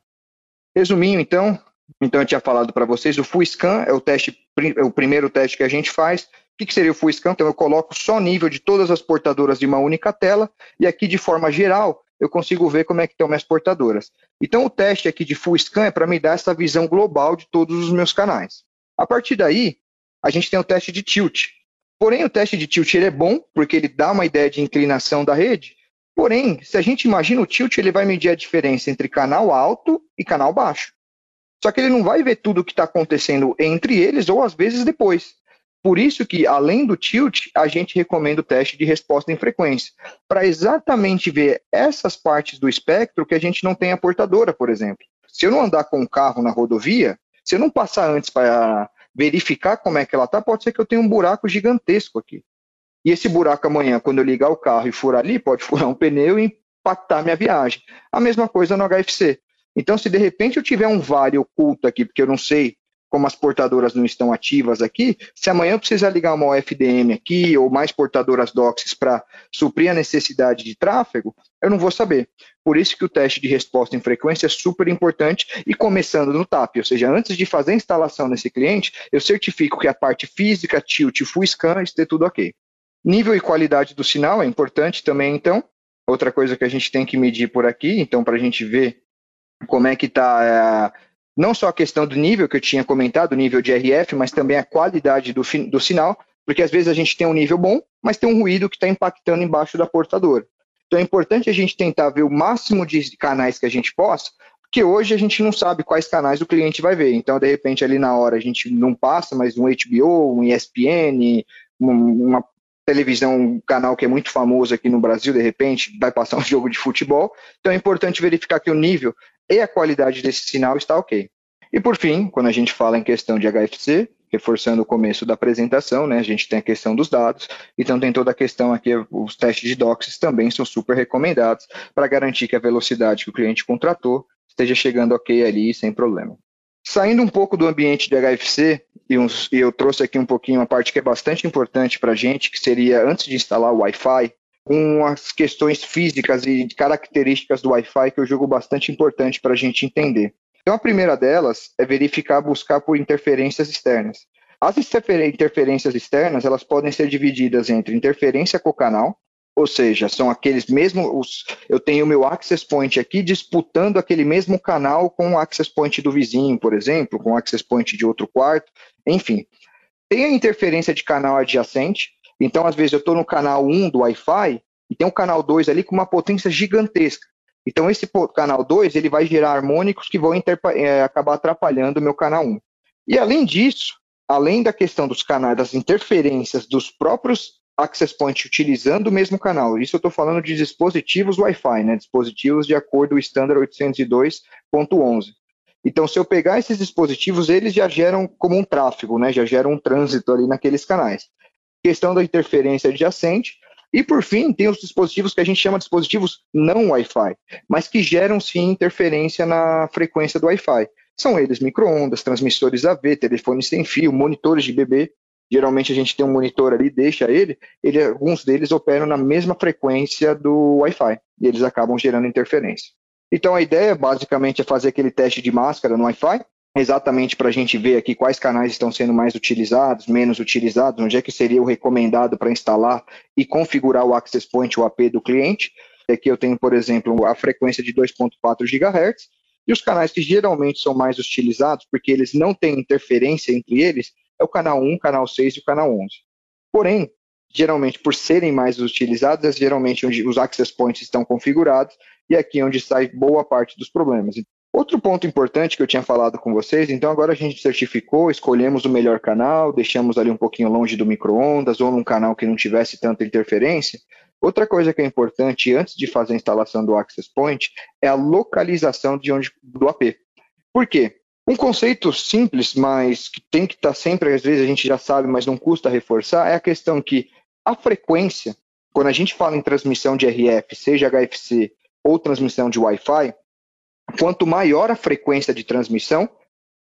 [SPEAKER 2] Resumindo, então, então eu tinha falado para vocês, o Full Scan é o teste, é o primeiro teste que a gente faz. O que, seria o Full Scan? Então eu coloco só nível de todas as portadoras de uma única tela e aqui de forma geral eu consigo ver como é que estão minhas portadoras. Então o teste aqui de Full Scan é para me dar essa visão global de todos os meus canais. A partir daí, a gente tem o teste de tilt. Porém, o teste de tilt ele é bom porque ele dá uma ideia de inclinação da rede. Porém, se a gente imagina o tilt, ele vai medir a diferença entre canal alto e canal baixo. Só que ele não vai ver tudo o que está acontecendo entre eles ou às vezes depois. Por isso que, além do tilt, a gente recomenda o teste de resposta em frequência, para exatamente ver essas partes do espectro que a gente não tem a portadora, por exemplo. Se eu não andar com o carro na rodovia, se eu não passar antes para verificar como é que ela está, pode ser que eu tenha um buraco gigantesco aqui. E esse buraco amanhã, quando eu ligar o carro e furar ali, pode furar um pneu e impactar minha viagem. A mesma coisa no HFC. Então, se de repente eu tiver um vale oculto aqui, porque eu não sei como as portadoras não estão ativas aqui, se amanhã precisar ligar uma OFDM aqui ou mais portadoras DOCSIS para suprir a necessidade de tráfego, eu não vou saber. Por isso que o teste de resposta em frequência é super importante e começando no TAP, ou seja, antes de fazer a instalação nesse cliente, eu certifico que a parte física, tilt, full scan, esteja tudo ok. Nível e qualidade do sinal é importante também, então. Outra coisa que a gente tem que medir por aqui, então, para a gente ver como é que está é, não só a questão do nível que eu tinha comentado, o nível de RF, mas também a qualidade do, do sinal, porque às vezes a gente tem um nível bom, mas tem um ruído que está impactando embaixo da portadora. Então é importante a gente tentar ver o máximo de canais que a gente possa, porque hoje a gente não sabe quais canais o cliente vai ver. Então, de repente, ali na hora a gente não passa, mas um HBO, um ESPN, uma televisão, um canal que é muito famoso aqui no Brasil, de repente, vai passar um jogo de futebol. Então é importante verificar que o nível e a qualidade desse sinal está ok. E por fim, quando a gente fala em questão de HFC, reforçando o começo da apresentação, né, a gente tem a questão dos dados, então tem toda a questão aqui, os testes de DOCSIS também são super recomendados para garantir que a velocidade que o cliente contratou esteja chegando ok ali sem problema. Saindo um pouco do ambiente de HFC, e, e eu trouxe aqui um pouquinho uma parte que é bastante importante para a gente, que seria antes de instalar o Wi-Fi, com as questões físicas e características do Wi-Fi que eu julgo bastante importante para a gente entender. Então, a primeira delas é verificar, buscar por interferências externas. As interferências externas, elas podem ser divididas entre interferência cocanal, ou seja, são aqueles mesmos. Eu tenho o meu access point aqui disputando aquele mesmo canal com o access point do vizinho, por exemplo, com o access point de outro quarto, enfim. Tem a interferência de canal adjacente, então, às vezes, eu estou no canal 1 do Wi-Fi e tem um canal 2 ali com uma potência gigantesca. Então, esse canal 2 ele vai gerar harmônicos que vão é, acabar atrapalhando o meu canal 1. E, além disso, além da questão dos canais, das interferências dos próprios access points utilizando o mesmo canal, isso eu estou falando de dispositivos Wi-Fi, né, dispositivos de acordo com o standard 802.11. Então, se eu pegar esses dispositivos, eles já geram como um tráfego, né, já geram um trânsito ali naqueles canais questão da interferência adjacente, e por fim, tem os dispositivos que a gente chama de dispositivos não Wi-Fi, mas que geram sim interferência na frequência do Wi-Fi. São eles microondas, transmissores AV, telefones sem fio, monitores de bebê. Geralmente a gente tem um monitor ali, deixa ele, ele alguns deles operam na mesma frequência do Wi-Fi e eles acabam gerando interferência. Então a ideia basicamente é fazer aquele teste de máscara no Wi-Fi, exatamente para a gente ver aqui quais canais estão sendo mais utilizados, menos utilizados, onde é que seria o recomendado para instalar e configurar o access point, o AP do cliente. Aqui eu tenho, por exemplo, a frequência de 2.4 GHz, e os canais que geralmente são mais utilizados, porque eles não têm interferência entre eles, é o canal 1, canal 6 e o canal 11. Porém, geralmente por serem mais utilizados, é geralmente onde os access points estão configurados, e aqui é onde sai boa parte dos problemas. Outro ponto importante que eu tinha falado com vocês, então agora a gente certificou, escolhemos o melhor canal, deixamos ali um pouquinho longe do micro-ondas ou num canal que não tivesse tanta interferência. Outra coisa que é importante antes de fazer a instalação do Access Point é a localização de onde, do AP. Por quê? Um conceito simples, mas que tem que estar tá sempre, às vezes a gente já sabe, mas não custa reforçar, é a questão que a frequência, quando a gente fala em transmissão de RF, seja HFC ou transmissão de Wi-Fi, Quanto maior a frequência de transmissão,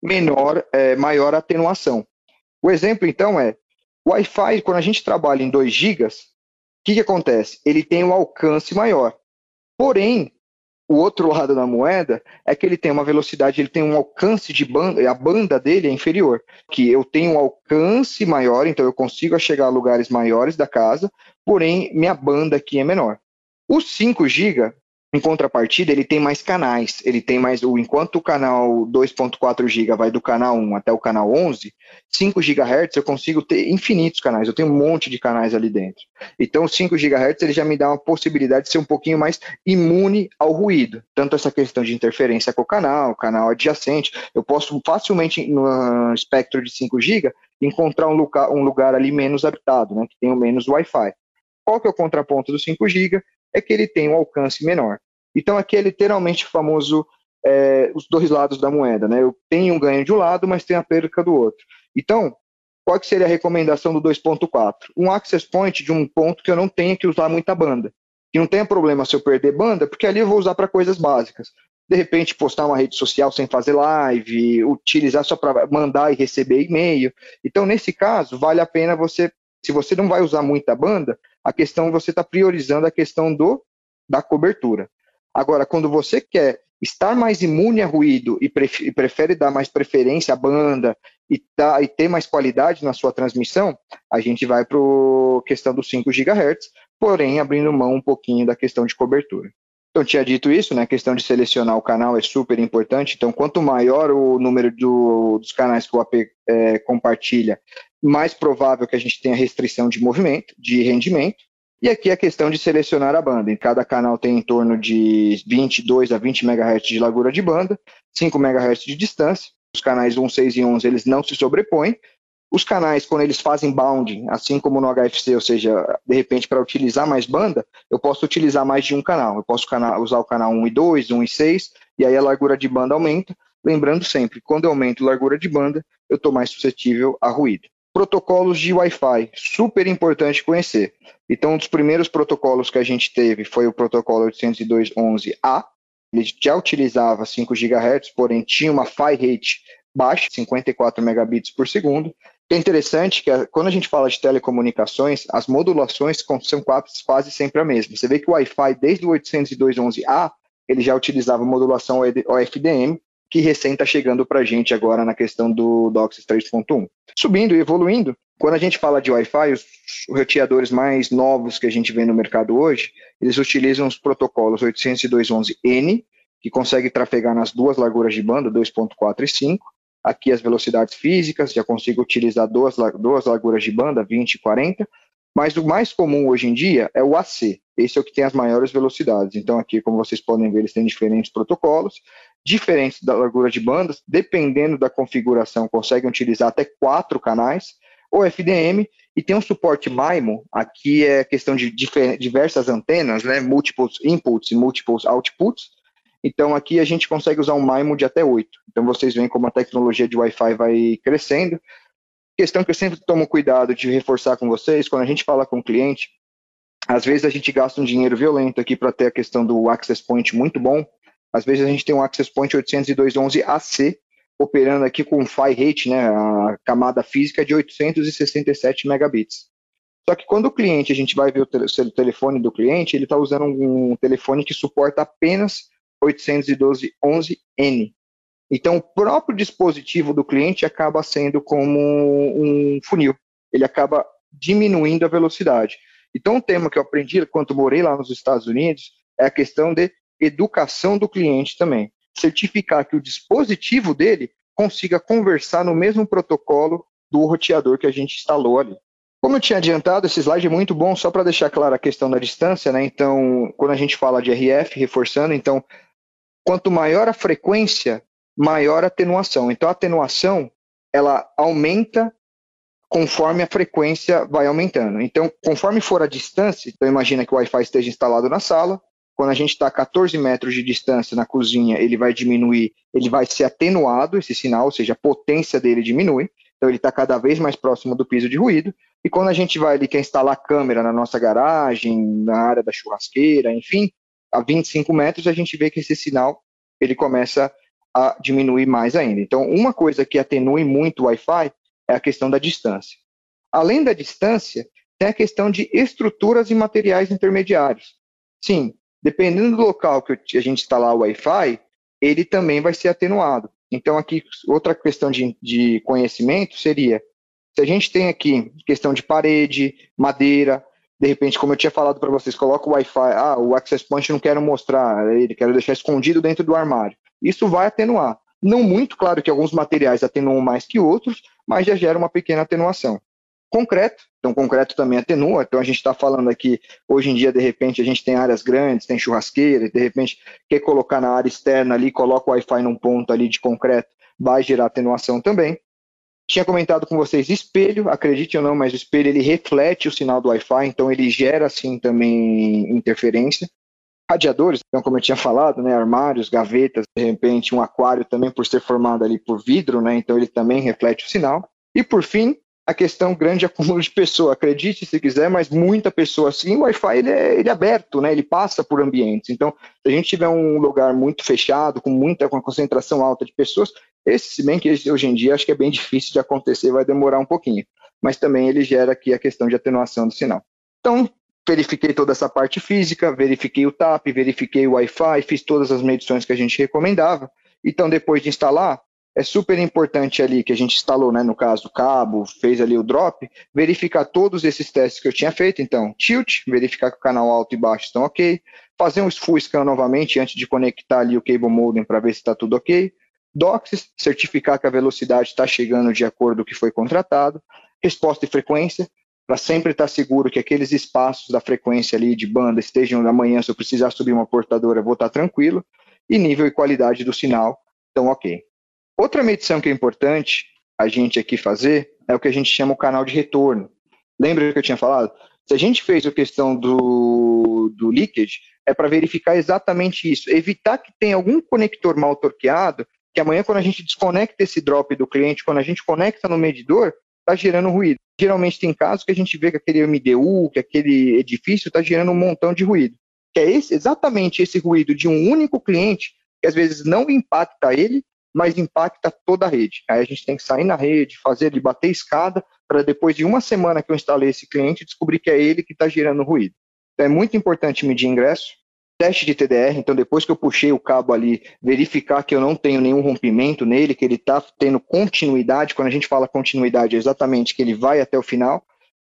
[SPEAKER 2] menor, é, maior atenuação. O exemplo, então, é o Wi-Fi, quando a gente trabalha em 2 GB, o que, que acontece? Ele tem um alcance maior. Porém, o outro lado da moeda é que ele tem uma velocidade, ele tem um alcance de banda, a banda dele é inferior, que eu tenho um alcance maior, então eu consigo chegar a lugares maiores da casa, porém minha banda aqui é menor. O 5 GB, em contrapartida, ele tem mais canais. Ele tem mais. Enquanto o canal 2.4 GB vai do canal 1 até o canal 11, 5 GHz eu consigo ter infinitos canais. Eu tenho um monte de canais ali dentro. Então, o 5 GHz ele já me dá uma possibilidade de ser um pouquinho mais imune ao ruído. Tanto essa questão de interferência com o canal, canal adjacente. Eu posso facilmente, no espectro de 5 GB, encontrar um lugar, um lugar ali menos habitado, né, que tenha menos Wi-Fi. Qual que é o contraponto do 5 GB? É que ele tem um alcance menor. Então aqui é literalmente o famoso é, os dois lados da moeda, né? Eu tenho um ganho de um lado, mas tenho a perca do outro. Então, qual que seria a recomendação do 2.4? Um access point de um ponto que eu não tenha que usar muita banda. Que não tenha problema se eu perder banda, porque ali eu vou usar para coisas básicas. De repente, postar uma rede social sem fazer live, utilizar só para mandar e receber e-mail. Então, nesse caso, vale a pena você, se você não vai usar muita banda, a questão você está priorizando a questão do da cobertura. Agora, quando você quer estar mais imune a ruído e, prefere, dar mais preferência à banda e, tá, e, ter mais qualidade na sua transmissão, a gente vai para a questão dos 5 GHz, porém abrindo mão um pouquinho da questão de cobertura. Então, tinha dito isso, né? A questão de selecionar o canal é super importante. Então, quanto maior o número do, dos canais que o AP é, compartilha, mais provável que a gente tenha restrição de movimento, de rendimento. E aqui a questão de selecionar a banda. Em cada canal tem em torno de 22 a 20 MHz de largura de banda, 5 MHz de distância. Os canais 1, 6 e 11 eles não se sobrepõem. Os canais, quando eles fazem bounding, assim como no HFC, ou seja, de repente para utilizar mais banda, eu posso utilizar mais de um canal. Eu posso usar o canal 1 e 2, 1 e 6, e aí a largura de banda aumenta. Lembrando sempre, quando eu aumento a largura de banda, eu estou mais suscetível a ruído protocolos de Wi-Fi, super importante conhecer. Então, um dos primeiros protocolos que a gente teve foi o protocolo 802.11a. Ele já utilizava 5 GHz, porém tinha uma PHY rate baixa, 54 megabits por segundo. É interessante que quando a gente fala de telecomunicações, as modulações são quase sempre a mesma. Você vê que o Wi-Fi, desde o 802.11a, ele já utilizava modulação OFDM, que recém está chegando para a gente agora na questão do DOCSIS 3.1. Subindo e evoluindo, quando a gente fala de Wi-Fi, os roteadores mais novos que a gente vê no mercado hoje, eles utilizam os protocolos 802.11n, que consegue trafegar nas duas larguras de banda, 2.4 e 5. Aqui as velocidades físicas, já consigo utilizar duas, duas larguras de banda, 20 e 40. Mas o mais comum hoje em dia é o AC. Esse é o que tem as maiores velocidades. Então aqui, como vocês podem ver, eles têm diferentes protocolos diferentes da largura de bandas, dependendo da configuração, conseguem utilizar até quatro canais, ou FDM, e tem um suporte MIMO, aqui é questão de diversas antenas, né, múltiplos inputs e múltiplos outputs, então aqui a gente consegue usar um MIMO de até 8. Então vocês veem como a tecnologia de Wi-Fi vai crescendo. Questão que eu sempre tomo cuidado de reforçar com vocês, quando a gente fala com o cliente, às vezes a gente gasta um dinheiro violento aqui para ter a questão do access point muito bom, às vezes a gente tem um Access Point 802.11ac operando aqui com PHY rate, né, a camada física de 867 megabits. Só que quando o cliente, a gente vai ver o, telefone do cliente, ele está usando um, telefone que suporta apenas 812.11n. Então, o próprio dispositivo do cliente acaba sendo como um funil. Ele acaba diminuindo a velocidade. Então, um tema que eu aprendi quando morei lá nos Estados Unidos é a questão de educação do cliente também. Certificar que o dispositivo dele consiga conversar no mesmo protocolo do roteador que a gente instalou ali. Como eu tinha adiantado, esse slide é muito bom só para deixar clara a questão da distância, né? Então, quando a gente fala de RF, reforçando, então, quanto maior a frequência, maior a atenuação. Então, a atenuação, ela aumenta conforme a frequência vai aumentando. Então, conforme for a distância, então imagina que o Wi-Fi esteja instalado na sala, quando a gente está a 14 metros de distância na cozinha, ele vai diminuir, ele vai ser atenuado, esse sinal, ou seja, a potência dele diminui, então ele está cada vez mais próximo do piso de ruído. E quando a gente vai ali, quer instalar câmera na nossa garagem, na área da churrasqueira, enfim, a 25 metros, a gente vê que esse sinal ele começa a diminuir mais ainda. Então, uma coisa que atenue muito o Wi-Fi é a questão da distância. Além da distância, tem a questão de estruturas e materiais intermediários. Sim, dependendo do local que a gente instalar o Wi-Fi, ele também vai ser atenuado. Então, aqui, outra questão de, de conhecimento seria, se a gente tem aqui questão de parede, madeira, de repente, como eu tinha falado para vocês, coloca o Wi-Fi, ah, o Access Point não quero mostrar ele, quero deixar escondido dentro do armário. Isso vai atenuar. Não muito, claro que alguns materiais atenuam mais que outros, mas já gera uma pequena atenuação. Concreto, então concreto também atenua, então a gente está falando aqui, hoje em dia, de repente, a gente tem áreas grandes, tem churrasqueira, de repente quer colocar na área externa ali, coloca o Wi-Fi num ponto ali de concreto, vai gerar atenuação também. Tinha comentado com vocês espelho, acredite ou não, mas o espelho ele reflete o sinal do Wi-Fi, então ele gera assim também interferência. Radiadores, então como eu tinha falado, né, armários, gavetas, de repente um aquário também por ser formado ali por vidro, né, então ele também reflete o sinal. E por fim, a questão grande acúmulo de pessoa. Acredite se quiser, mas muita pessoa assim, o Wi-Fi ele é, ele é, aberto, né? Ele passa por ambientes. Então, se a gente tiver um lugar muito fechado, com muita com uma concentração alta de pessoas, esse, se bem que hoje em dia acho que é bem difícil de acontecer, vai demorar um pouquinho. Mas também ele gera aqui a questão de atenuação do sinal. Então, verifiquei toda essa parte física, verifiquei o TAP, verifiquei o Wi-Fi, fiz todas as medições que a gente recomendava. Então, depois de instalar, é super importante ali que a gente instalou, né, no caso do cabo, fez ali o drop, verificar todos esses testes que eu tinha feito. Então, tilt, verificar que o canal alto e baixo estão ok, fazer um full scan novamente antes de conectar ali o cable modem para ver se está tudo ok. DOCSIS, certificar que a velocidade está chegando de acordo com o que foi contratado. Resposta e frequência, para sempre estar tá seguro que aqueles espaços da frequência ali de banda estejam amanhã, se eu precisar subir uma portadora, vou estar tá tranquilo. E nível e qualidade do sinal estão ok. Outra medição que é importante a gente aqui fazer é o que a gente chama o canal de retorno. Lembra que eu tinha falado? Se a gente fez a questão do, do leakage, é para verificar exatamente isso, evitar que tenha algum conector mal torqueado que amanhã, quando a gente desconecta esse drop do cliente, quando a gente conecta no medidor, está gerando ruído. Geralmente tem casos que a gente vê que aquele MDU, que aquele edifício está gerando um montão de ruído. Que é esse, exatamente esse ruído de um único cliente, que às vezes não impacta ele, mas impacta toda a rede. Aí a gente tem que sair na rede, fazer ele bater escada, para depois de uma semana que eu instalei esse cliente, descobrir que é ele que está gerando ruído. Então é muito importante medir ingresso, teste de TDR, então depois que eu puxei o cabo ali, verificar que eu não tenho nenhum rompimento nele, que ele está tendo continuidade, quando a gente fala continuidade, é exatamente que ele vai até o final.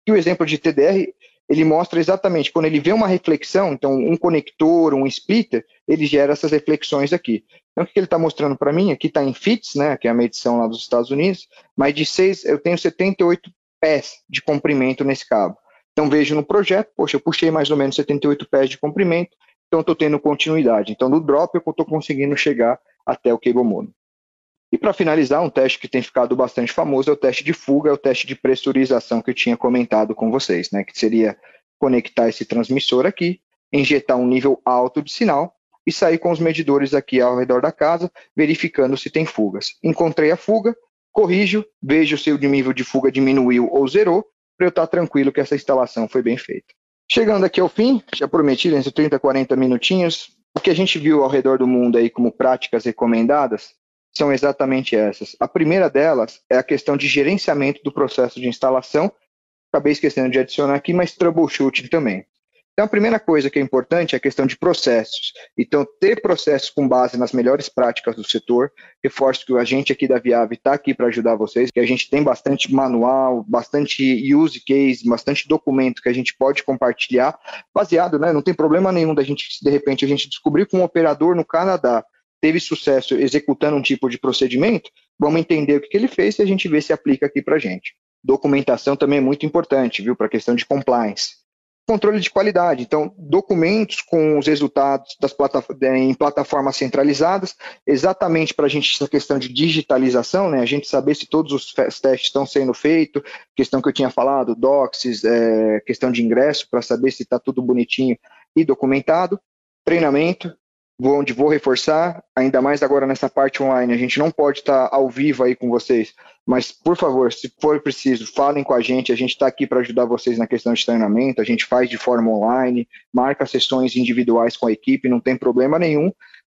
[SPEAKER 2] E o exemplo de TDR, ele mostra exatamente, quando ele vê uma reflexão, então um conector, um splitter, ele gera essas reflexões aqui. Então o que ele está mostrando para mim, aqui está em fits, né, que é a medição lá dos Estados Unidos, mas de 6, eu tenho 78 pés de comprimento nesse cabo. Então vejo no projeto, poxa, eu puxei mais ou menos 78 pés de comprimento, então estou tendo continuidade. Então no drop eu estou conseguindo chegar até o cable modem. E para finalizar, um teste que tem ficado bastante famoso é o teste de fuga, é o teste de pressurização que eu tinha comentado com vocês, né? Que seria conectar esse transmissor aqui, injetar um nível alto de sinal e sair com os medidores aqui ao redor da casa, verificando se tem fugas. Encontrei a fuga, corrijo, vejo se o nível de fuga diminuiu ou zerou, para eu estar tranquilo que essa instalação foi bem feita. Chegando aqui ao fim, já prometi entre 30 e 40 minutinhos, o que a gente viu ao redor do mundo aí como práticas recomendadas são exatamente essas. A primeira delas é a questão de gerenciamento do processo de instalação. Acabei esquecendo de adicionar aqui, mas troubleshooting também. Então, a primeira coisa que é importante é a questão de processos. Então, ter processos com base nas melhores práticas do setor. Reforço que a gente aqui da Viave está aqui para ajudar vocês, que a gente tem bastante manual, bastante use case, bastante documento que a gente pode compartilhar, baseado, né? Não tem problema nenhum da gente, de repente, a gente descobrir que um operador no Canadá teve sucesso executando um tipo de procedimento, vamos entender o que, que ele fez e a gente vê se aplica aqui para a gente. Documentação também é muito importante, viu, para a questão de compliance controle de qualidade. Então, documentos com os resultados das em plataformas centralizadas, exatamente para a gente essa questão de digitalização, né? A gente saber se todos os testes estão sendo feitos, questão que eu tinha falado, docs, é, questão de ingresso, para saber se está tudo bonitinho e documentado. Treinamento, onde vou reforçar, ainda mais agora nessa parte online, a gente não pode estar ao vivo aí com vocês, mas por favor, se for preciso, falem com a gente, a gente está aqui para ajudar vocês na questão de treinamento, a gente faz de forma online, marca sessões individuais com a equipe, não tem problema nenhum.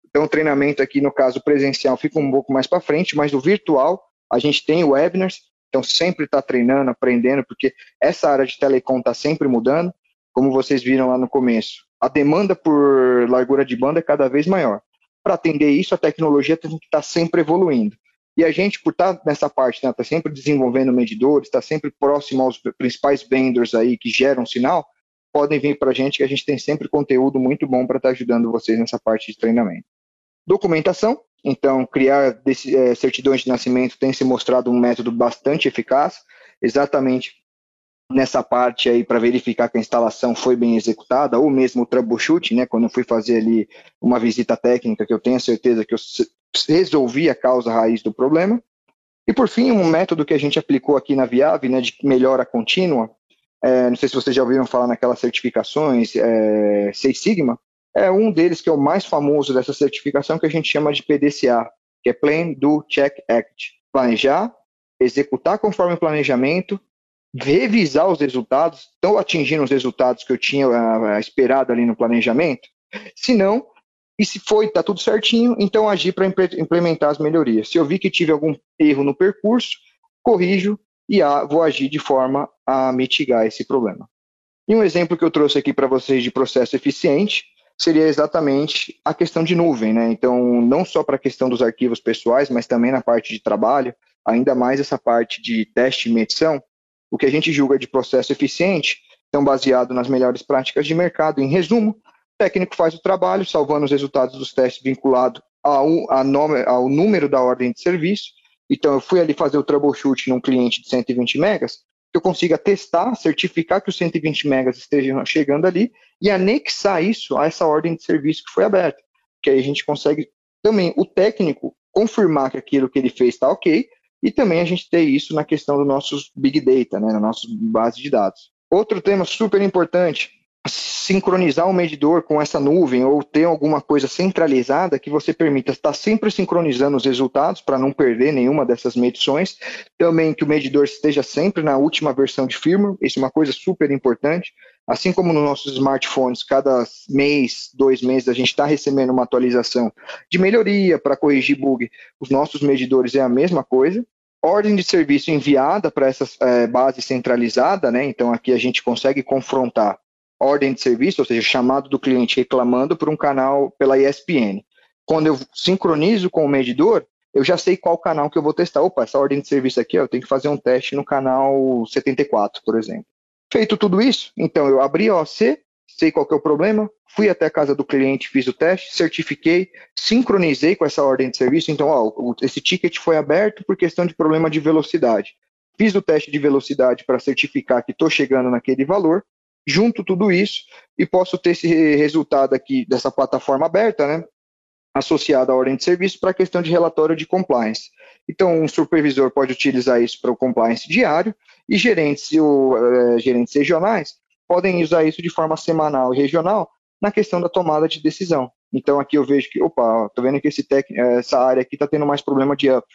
[SPEAKER 2] Então, o treinamento aqui, no caso presencial, fica um pouco mais para frente, mas no virtual, a gente tem webinars, então sempre está treinando, aprendendo, porque essa área de telecom está sempre mudando, como vocês viram lá no começo. A demanda por largura de banda é cada vez maior. Para atender isso, a tecnologia tem que estar tá sempre evoluindo. E a gente, por estar tá nessa parte, está né, tá sempre desenvolvendo medidores, está sempre próximo aos principais vendors aí que geram sinal, podem vir para a gente que a gente tem sempre conteúdo muito bom para estar ajudando vocês nessa parte de treinamento. Documentação, então criar desse, é, certidões de nascimento tem se mostrado um método bastante eficaz, exatamente nessa parte aí para verificar que a instalação foi bem executada, ou mesmo o troubleshoot, né, quando eu fui fazer ali uma visita técnica, que eu tenho certeza que eu resolvi a causa raiz do problema. E por fim, um método que a gente aplicou aqui na Viave, né, de melhora contínua, é, não sei se vocês já ouviram falar naquelas certificações, é, Seis Sigma, é um deles que é o mais famoso dessa certificação, que a gente chama de PDCA, que é Plan, Do, Check, Act. Planejar, executar conforme o planejamento, revisar os resultados, estão atingindo os resultados que eu tinha uh, esperado ali no planejamento? Se não, e se foi, está tudo certinho, então agir para implementar as melhorias. Se eu vi que tive algum erro no percurso, corrijo e a, vou agir de forma a mitigar esse problema. E um exemplo que eu trouxe aqui para vocês de processo eficiente seria exatamente a questão de nuvem, né? Então, não só para a questão dos arquivos pessoais, mas também na parte de trabalho, ainda mais essa parte de teste e medição, o que a gente julga de processo eficiente, então baseado nas melhores práticas de mercado. Em resumo, o técnico faz o trabalho, salvando os resultados dos testes vinculado ao, ao número da ordem de serviço. Então, eu fui ali fazer o troubleshoot num cliente de 120 megas, que eu consiga testar, certificar que os 120 megas estejam chegando ali e anexar isso a essa ordem de serviço que foi aberta. Que aí a gente consegue também, o técnico, confirmar que aquilo que ele fez está ok, e também a gente ter isso na questão dos nossos big data, né, na nossa base de dados. Outro tema super importante, sincronizar o medidor com essa nuvem ou ter alguma coisa centralizada que você permita estar sempre sincronizando os resultados para não perder nenhuma dessas medições. Também que o medidor esteja sempre na última versão de firmware, isso é uma coisa super importante. Assim como nos nossos smartphones, cada mês, dois meses, a gente está recebendo uma atualização de melhoria para corrigir bug. Os nossos medidores é a mesma coisa ordem de serviço enviada para essa é, base centralizada, né? Então aqui a gente consegue confrontar ordem de serviço, ou seja, chamado do cliente reclamando por um canal pela ESPN. Quando eu sincronizo com o medidor, eu já sei qual canal que eu vou testar. Opa, essa ordem de serviço aqui, eu tenho que fazer um teste no canal 74, por exemplo. Feito tudo isso, então eu abri a OC, sei qual é o problema, fui até a casa do cliente, fiz o teste, certifiquei, sincronizei com essa ordem de serviço. Então, ó, esse ticket foi aberto por questão de problema de velocidade. Fiz o teste de velocidade para certificar que estou chegando naquele valor, junto tudo isso e posso ter esse resultado aqui dessa plataforma aberta, né, associado à ordem de serviço para a questão de relatório de compliance. Então, um supervisor pode utilizar isso para o compliance diário e gerentes, uh, gerentes regionais podem usar isso de forma semanal e regional na questão da tomada de decisão. Então, aqui eu vejo que, opa, estou vendo que esse tec, essa área aqui está tendo mais problema de up.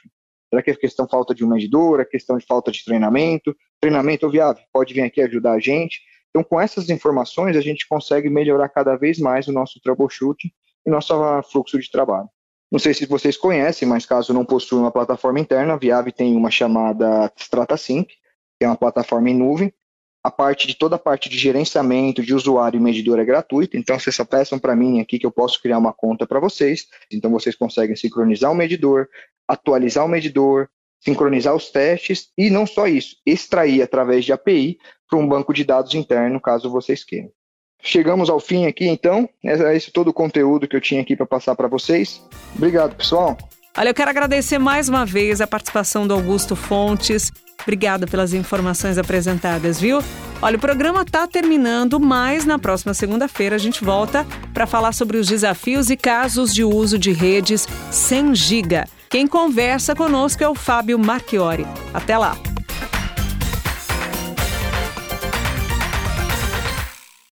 [SPEAKER 2] Será que é questão falta de um medidor, é questão de falta de treinamento? Treinamento viável, pode vir aqui ajudar a gente. Então, com essas informações, a gente consegue melhorar cada vez mais o nosso troubleshooting e nosso fluxo de trabalho. Não sei se vocês conhecem, mas caso não possua uma plataforma interna, a Viave tem uma chamada StrataSync, que é uma plataforma em nuvem. A parte de toda a parte de gerenciamento de usuário e medidor é gratuita, então vocês só peçam para mim aqui que eu posso criar uma conta para vocês. Então vocês conseguem sincronizar o medidor, atualizar o medidor, sincronizar os testes e não só isso, extrair através de API para um banco de dados interno, caso vocês queiram. Chegamos ao fim aqui, então. É esse todo o conteúdo que eu tinha aqui para passar para vocês. Obrigado, pessoal.
[SPEAKER 1] Olha, eu quero agradecer mais uma vez a participação do Augusto Fontes. Obrigada pelas informações apresentadas, viu? Olha, o programa está terminando, mas na próxima segunda-feira a gente volta para falar sobre os desafios e casos de uso de redes 100 GB. Quem conversa conosco é o Fábio Marchiori. Até lá!